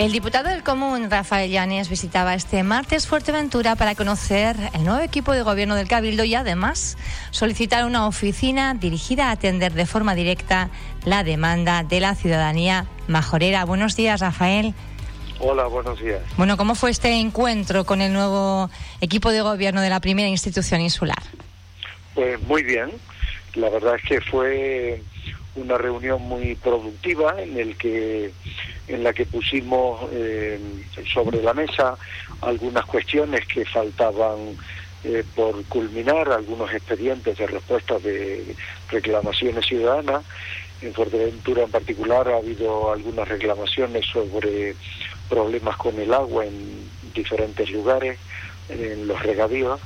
El diputado del Común, Rafael Llanes, visitaba este martes Fuerteventura para conocer el nuevo equipo de gobierno del Cabildo y además solicitar una oficina dirigida a atender de forma directa la demanda de la ciudadanía majorera. Buenos días, Rafael. Hola, buenos días. Bueno, ¿cómo fue este encuentro con el nuevo equipo de gobierno de la primera institución insular? Pues muy bien. La verdad es que fue una reunión muy productiva en el que en la que pusimos eh, sobre la mesa algunas cuestiones que faltaban eh, por culminar, algunos expedientes de respuestas de reclamaciones ciudadanas. En Fuerteventura en particular ha habido algunas reclamaciones sobre problemas con el agua en diferentes lugares, en los regadíos,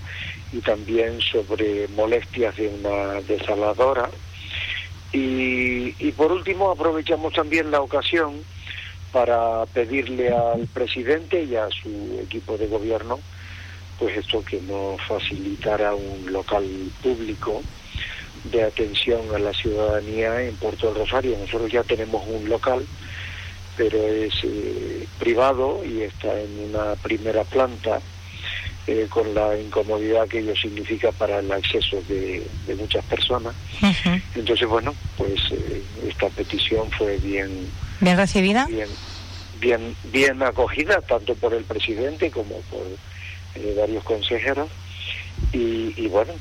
y también sobre molestias de una desaladora y, por último, aprovechamos también la ocasión para pedirle al presidente y a su equipo de gobierno, pues esto que nos facilitara un local público de atención a la ciudadanía en Puerto del Rosario. Nosotros ya tenemos un local, pero es eh, privado y está en una primera planta eh, con la incomodidad que ello significa para el acceso de, muchas personas. Entonces, bueno, pues eh, esta petición fue bien... ¿Bien recibida? Bien, bien, bien acogida, tanto por el presidente como por eh, varios consejeros. Y, y bueno,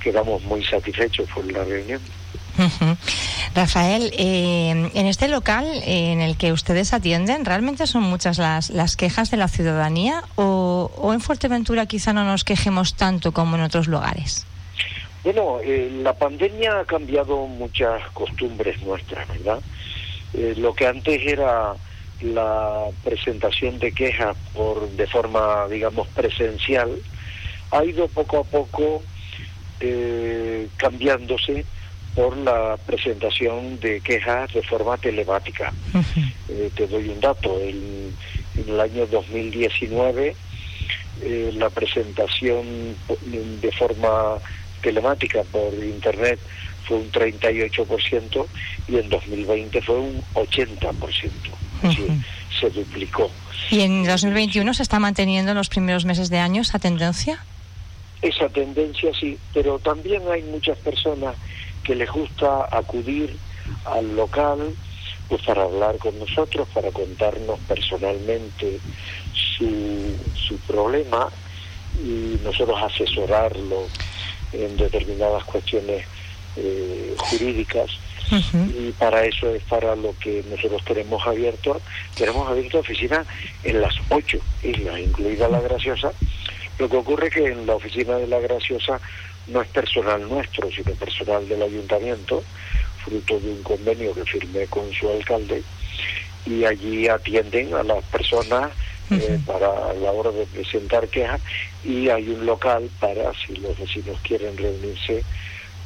quedamos muy satisfechos por la reunión. Rafael, eh, en este local en el que ustedes atienden, ¿realmente son muchas las, las quejas de la ciudadanía o, en Fuerteventura quizá no nos quejemos tanto como en otros lugares? Bueno, eh, la pandemia ha cambiado muchas costumbres nuestras, ¿verdad? Eh, lo que antes era la presentación de quejas por de forma, digamos, presencial, ha ido poco a poco cambiándose por la presentación de quejas de forma telemática. Eh, te doy un dato, en, el año 2019 eh, la presentación de forma telemática por Internet fue un 38% y en 2020 fue un 80%. se duplicó. ¿Y en 2021 se está manteniendo en los primeros meses de año esa tendencia? Esa tendencia sí, pero también hay muchas personas que les gusta acudir al local pues para hablar con nosotros, para contarnos personalmente su, su problema y nosotros asesorarlo en determinadas cuestiones eh, jurídicas y para eso es para lo que nosotros tenemos abierto tenemos abierto oficina en las ocho islas incluida la graciosa. Lo que ocurre que en la oficina de la graciosa no es personal nuestro, sino personal del ayuntamiento, fruto de un convenio que firmé con su alcalde, y allí atienden a las personas eh, para la hora de presentar quejas y hay un local para si los vecinos quieren reunirse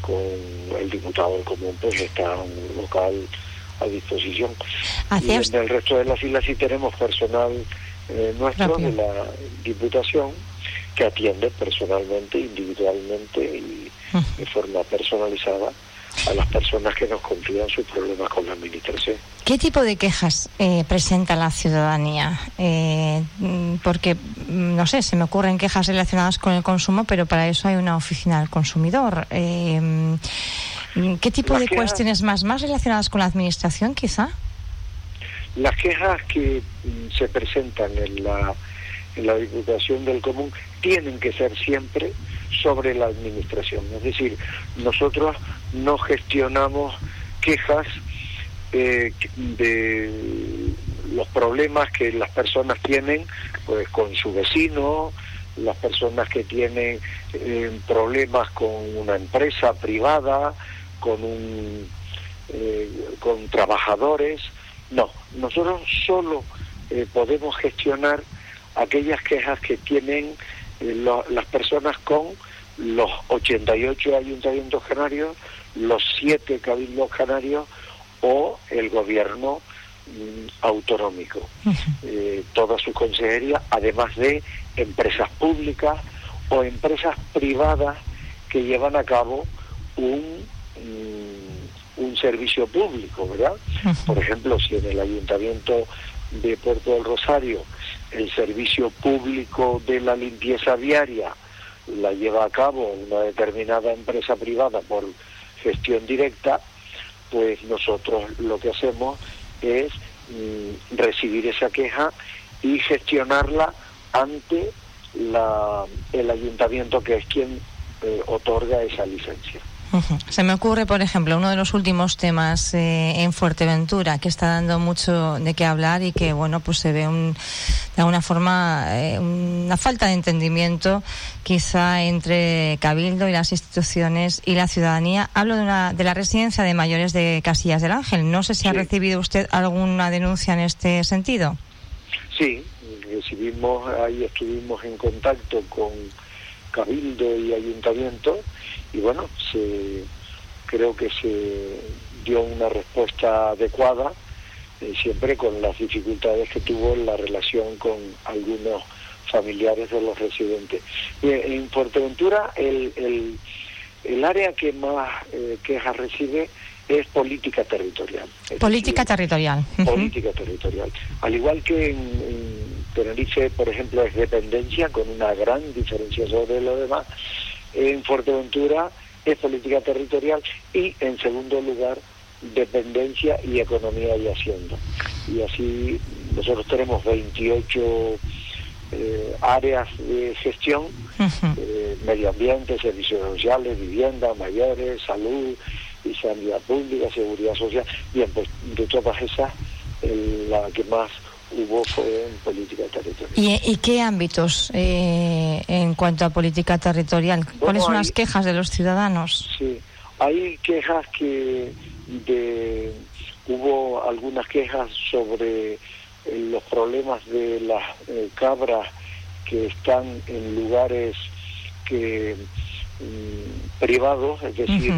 con el diputado del común, pues está un local a disposición. Y en el resto de las islas sí tenemos personal eh, nuestro de la diputación que atiende personalmente, individualmente y de forma personalizada a las personas que nos confían sus problemas con la administración. ¿Qué tipo de quejas eh, presenta la ciudadanía? Eh, porque, mm, no sé, se me ocurren quejas relacionadas con el consumo, pero para eso hay una oficina del consumidor. Eh, mm, ¿Qué tipo de cuestiones más, más relacionadas con la administración, quizá? Las quejas que mm, se presentan en la en la Diputación del Común tienen que ser siempre sobre la administración. Es decir, nosotros no gestionamos quejas eh, de los problemas que las personas tienen pues con su vecino, las personas que tienen eh, problemas con una empresa privada, con un eh, con trabajadores. No, nosotros solo podemos gestionar aquellas quejas que tienen eh, las personas con los 88 ayuntamientos canarios, los 7 cabildos canarios o el gobierno mm, autonómico. Eh, toda su consejería, además de empresas públicas o empresas privadas que llevan a cabo un, mm, un servicio público, ¿verdad? Por ejemplo, si en el ayuntamiento de Puerto del Rosario el servicio público de la limpieza diaria la lleva a cabo una determinada empresa privada por gestión directa, pues nosotros lo que hacemos es mm, recibir esa queja y gestionarla ante la, el ayuntamiento que es quien eh, otorga esa licencia. Se me ocurre, por ejemplo, uno de los últimos temas eh, en Fuerteventura que está dando mucho de qué hablar y que, bueno, pues se ve un, de alguna forma eh, una falta de entendimiento quizá entre Cabildo y las instituciones y la ciudadanía. Hablo de, una, de la residencia de mayores de Casillas del Ángel. No sé si ha recibido usted alguna denuncia en este sentido. Sí, recibimos, ahí estuvimos en contacto con Cabildo y Ayuntamiento y bueno, se, creo que se dio una respuesta adecuada, eh, siempre con las dificultades que tuvo la relación con algunos familiares de los residentes. en Fuerteventura el, el, el, área que más eh, quejas recibe es política territorial. política territorial. Política territorial. Al igual que en, Tenerife, por ejemplo, es dependencia, con una gran diferencia sobre lo demás, en Fuerteventura es política territorial y, en segundo lugar, dependencia y economía y hacienda. Y así nosotros tenemos 28 eh, áreas de gestión, eh, medio ambiente, servicios sociales, vivienda, mayores, salud y sanidad pública, seguridad social. Bien, pues de todas esas, la que más hubo fue en política territorial. ¿Y, qué ámbitos eh, en cuanto a política territorial? ¿Cuáles son las quejas de los ciudadanos? Sí, hay quejas que de, hubo algunas quejas sobre eh, los problemas de las eh, cabras que están en lugares que mm, privados, es decir,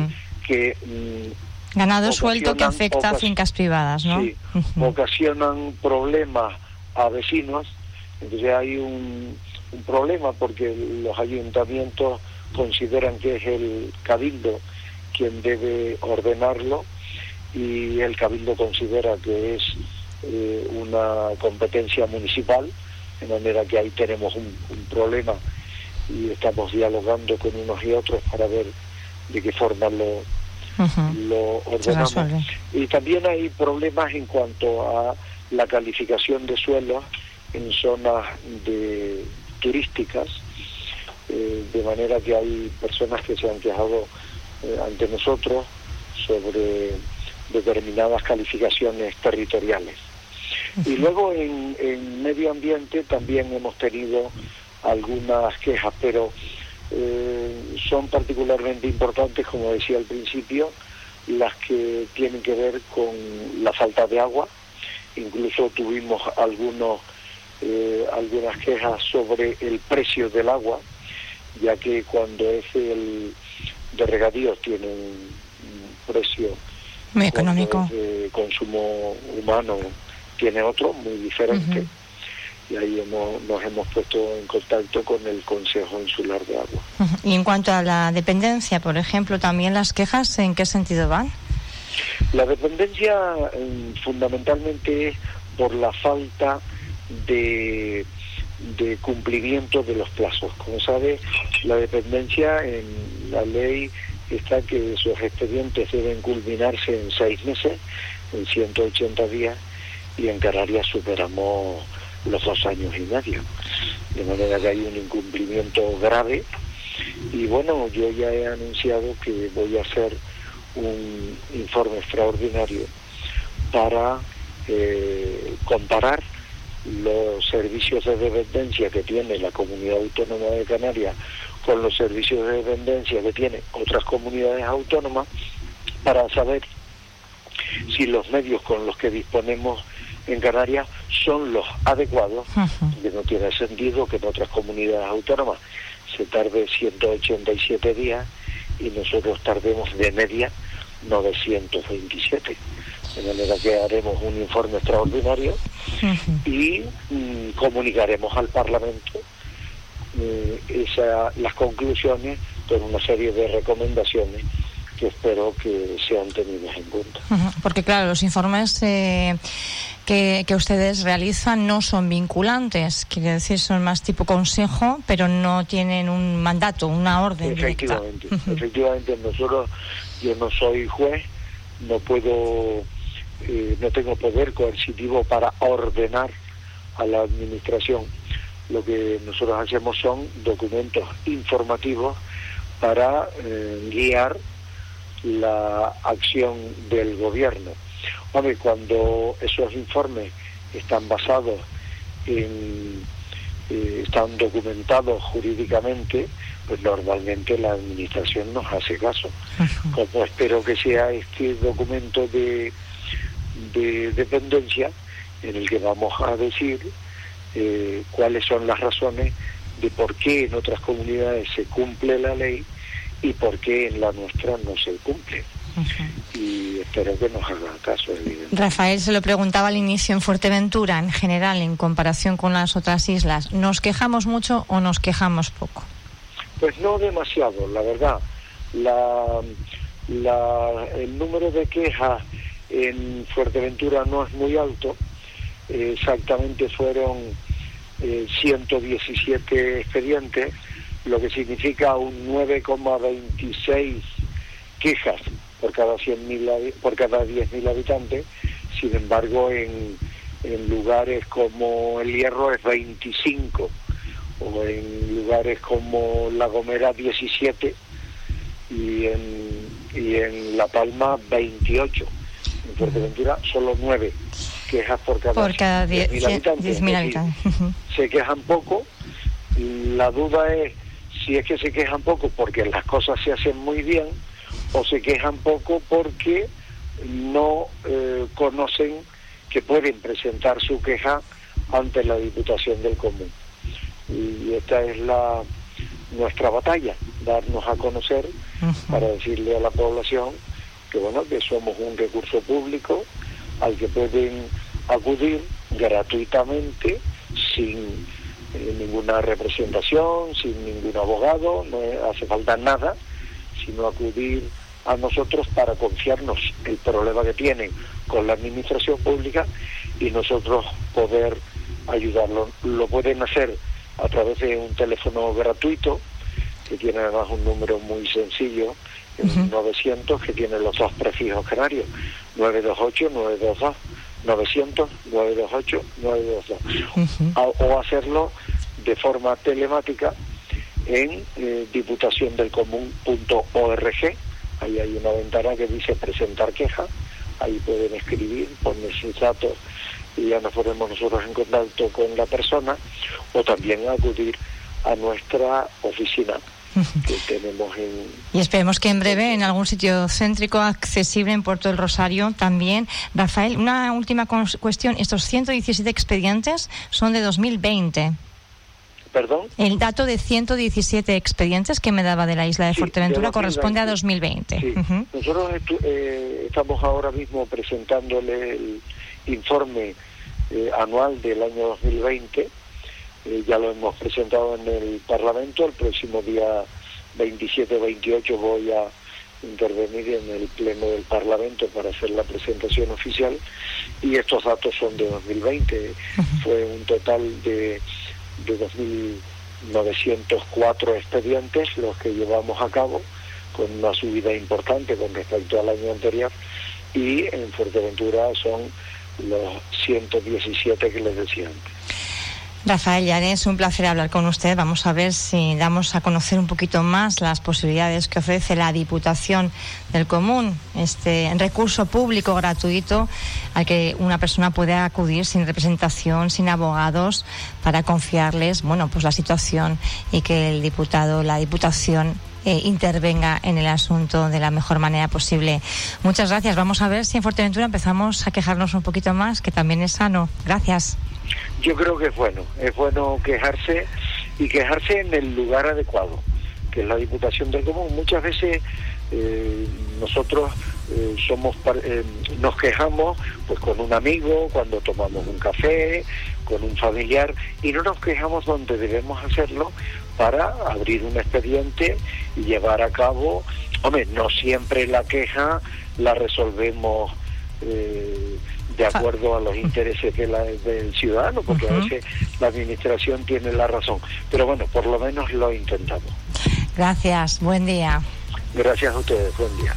que mm, Ganado suelto que afecta a fincas privadas, ¿no? Sí, ocasionan problemas a vecinos, entonces hay un, un problema porque los ayuntamientos consideran que es el cabildo quien debe ordenarlo y el cabildo considera que es eh, una competencia municipal, de manera que ahí tenemos un, un problema y estamos dialogando con unos y otros para ver de qué forma lo lo ordenamos. Y también hay problemas en cuanto a la calificación de suelos en zonas de turísticas, eh, de manera que hay personas que se han quejado eh, ante nosotros sobre determinadas calificaciones territoriales. Y luego en, en, medio ambiente también hemos tenido algunas quejas, pero eh, son particularmente importantes, como decía al principio, las que tienen que ver con la falta de agua. Incluso tuvimos algunos, eh, algunas quejas sobre el precio del agua, ya que cuando es el de regadíos tiene un, precio muy económico, de consumo humano tiene otro muy diferente y ahí nos hemos puesto en contacto con el Consejo Insular de Agua. Y en cuanto a la dependencia, por ejemplo, también las quejas, ¿en qué sentido van? La dependencia mm, fundamentalmente es por la falta de, de cumplimiento de los plazos. Como sabe, la dependencia en la ley está que sus expedientes deben culminarse en seis meses, en 180 días, y en Canarias superamos los dos años y medio. De manera que hay un incumplimiento grave y bueno, yo ya he anunciado que voy a hacer un informe extraordinario para eh, comparar los servicios de dependencia que tiene la comunidad autónoma de Canarias con los servicios de dependencia que tiene otras comunidades autónomas para saber si los medios con los que disponemos en Canarias son los adecuados, que no tiene sentido que en otras comunidades autónomas se tarde 187 días y nosotros tardemos de media 927. De manera que haremos un informe extraordinario y mm, comunicaremos al Parlamento mm, las conclusiones con una serie de recomendaciones que espero que sean tenidas en cuenta. Porque claro, los informes eh, que, ustedes realizan no son vinculantes, quiere decir, son más tipo consejo, pero no tienen un mandato, una orden. Efectivamente, efectivamente, nosotros, yo no soy juez, no puedo, eh, no tengo poder coercitivo para ordenar a la administración. Lo que nosotros hacemos son documentos informativos para eh, guiar la acción del gobierno. Hombre, cuando esos informes están basados en, eh, están documentados jurídicamente, pues normalmente la administración nos hace caso. Como espero que sea este documento de, de dependencia en el que vamos a decir eh, cuáles son las razones de por qué en otras comunidades se cumple la ley y por qué en la nuestra no se cumple. Y espero que nos haga caso, evidentemente. Rafael se lo preguntaba al inicio en Fuerteventura, en general, en comparación con las otras islas. ¿Nos quejamos mucho o nos quejamos poco? Pues no demasiado, la verdad. La, el número de quejas en Fuerteventura no es muy alto. exactamente fueron 117 eh, expedientes lo que significa un 9,26 quejas por cada 100.000 por cada 10.000 habitantes. Sin embargo, en, en lugares como El Hierro es 25 o en lugares como La Gomera 17 y en, y en La Palma 28. En Fuerteventura solo 9 quejas por cada, por cada 10.000 habitantes. habitantes. Se quejan poco. La duda es si es que se quejan poco porque las cosas se hacen muy bien o se quejan poco porque no eh, conocen que pueden presentar su queja ante la Diputación del Común. Y esta es la nuestra batalla, darnos a conocer para decirle a la población que bueno, que somos un recurso público al que pueden acudir gratuitamente sin eh, ninguna representación, sin ningún abogado, no hace falta nada, sino acudir a nosotros para confiarnos el problema que tienen con la administración pública y nosotros poder ayudarlo. Lo pueden hacer a través de un teléfono gratuito, que tiene además un número muy sencillo, el 900, que tiene los dos prefijos canarios, 928-922. 900-928-922. O hacerlo de forma telemática en eh, diputaciondelcomún.org. Ahí hay una ventana que dice presentar queja. Ahí pueden escribir, poner sus datos y ya nos ponemos nosotros en contacto con la persona o también acudir a nuestra oficina que tenemos en... Y esperemos que en breve en algún sitio céntrico accesible en Puerto del Rosario también. Rafael, una última cuestión. Estos 117 expedientes son de 2020. ¿Perdón? El dato de 117 expedientes que me daba de la isla de Fuerteventura corresponde a 2020. Sí. Nosotros eh, estamos ahora mismo presentándole el informe eh, anual del año 2020 eh, ya lo hemos presentado en el Parlamento, el próximo día 27-28 voy a intervenir en el Pleno del Parlamento para hacer la presentación oficial y estos datos son de 2020. Fue un total de, de 2.904 expedientes los que llevamos a cabo, con una subida importante con respecto al año anterior y en Fuerteventura son los 117 que les decía antes. Rafael es un placer hablar con usted. Vamos a ver si damos a conocer un poquito más las posibilidades que ofrece la Diputación del Común, este recurso público gratuito al que una persona puede acudir sin representación, sin abogados, para confiarles, bueno, pues la situación y que el diputado, la Diputación eh, intervenga en el asunto de la mejor manera posible. Muchas gracias. Vamos a ver si en Fuerteventura empezamos a quejarnos un poquito más, que también es sano. Gracias yo creo que es bueno, es bueno quejarse y quejarse en el lugar adecuado, que es la Diputación del Común. Muchas veces eh, nosotros eh, somos eh, nos quejamos pues con un amigo cuando tomamos un café con un familiar y no nos quejamos donde debemos hacerlo para abrir un expediente y llevar a cabo hombre no siempre la queja la resolvemos eh, de acuerdo a los intereses de la, del ciudadano, porque a veces la administración tiene la razón. Pero bueno, por lo menos lo intentamos. Gracias, buen día. Gracias a ustedes, buen día.